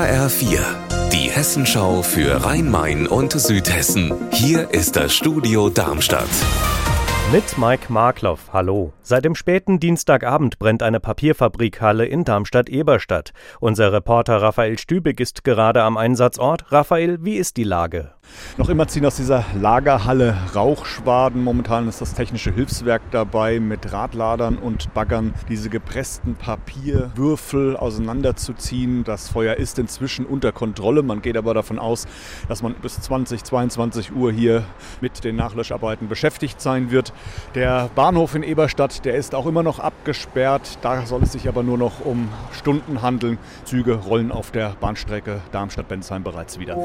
HR4, die Hessenschau für Rhein-Main und Südhessen. Hier ist das Studio Darmstadt. Mit Mike Markloff, hallo. Seit dem späten Dienstagabend brennt eine Papierfabrikhalle in Darmstadt-Eberstadt. Unser Reporter Raphael Stübig ist gerade am Einsatzort. Raphael, wie ist die Lage? Noch immer ziehen aus dieser Lagerhalle Rauchschwaden. Momentan ist das technische Hilfswerk dabei, mit Radladern und Baggern diese gepressten Papierwürfel auseinanderzuziehen. Das Feuer ist inzwischen unter Kontrolle. Man geht aber davon aus, dass man bis 20, 22 Uhr hier mit den Nachlöscharbeiten beschäftigt sein wird. Der Bahnhof in Eberstadt, der ist auch immer noch abgesperrt. Da soll es sich aber nur noch um Stunden handeln. Züge rollen auf der Bahnstrecke Darmstadt-Bensheim bereits wieder.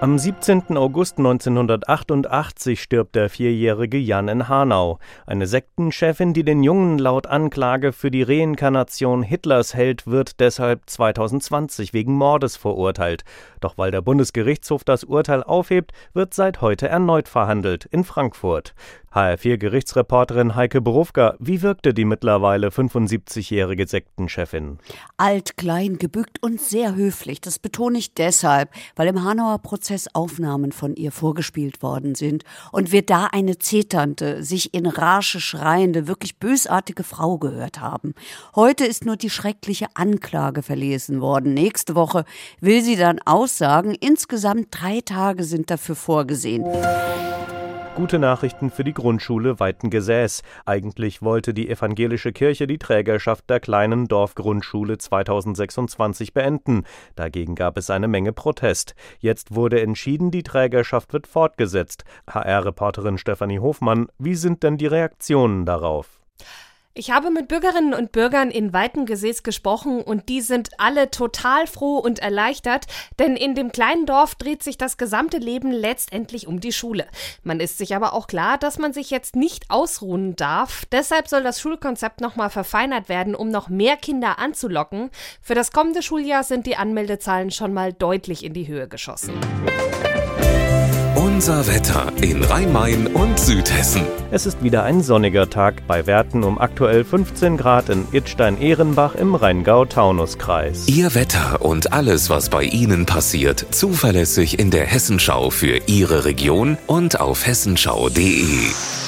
Am 17. August 1988 stirbt der vierjährige Jan in Hanau. Eine Sektenchefin, die den Jungen laut Anklage für die Reinkarnation Hitlers hält, wird deshalb 2020 wegen Mordes verurteilt. Doch weil der Bundesgerichtshof das Urteil aufhebt, wird seit heute erneut verhandelt in Frankfurt. HR4-Gerichtsreporterin Heike Berufka, wie wirkte die mittlerweile 75-jährige Sektenchefin? Alt, klein, gebückt und sehr höflich. Das betone ich deshalb, weil im Hanauer Prozess Aufnahmen von ihr vorgespielt worden sind und wir da eine zeternde, sich in Rasche schreiende, wirklich bösartige Frau gehört haben. Heute ist nur die schreckliche Anklage verlesen worden. Nächste Woche will sie dann aussagen. Insgesamt drei Tage sind dafür vorgesehen. Gute Nachrichten für die Grundschule Weitengesäß. Eigentlich wollte die evangelische Kirche die Trägerschaft der kleinen Dorfgrundschule 2026 beenden. Dagegen gab es eine Menge Protest. Jetzt wurde entschieden, die Trägerschaft wird fortgesetzt. HR-Reporterin Stefanie Hofmann, wie sind denn die Reaktionen darauf? Ich habe mit Bürgerinnen und Bürgern in Weitengesäß gesprochen und die sind alle total froh und erleichtert, denn in dem kleinen Dorf dreht sich das gesamte Leben letztendlich um die Schule. Man ist sich aber auch klar, dass man sich jetzt nicht ausruhen darf. Deshalb soll das Schulkonzept nochmal verfeinert werden, um noch mehr Kinder anzulocken. Für das kommende Schuljahr sind die Anmeldezahlen schon mal deutlich in die Höhe geschossen. Unser Wetter in Rhein-Main und Südhessen. Es ist wieder ein sonniger Tag bei Werten um aktuell 15 Grad in Idstein-Ehrenbach im Rheingau-Taunus-Kreis. Ihr Wetter und alles, was bei Ihnen passiert, zuverlässig in der Hessenschau für Ihre Region und auf hessenschau.de.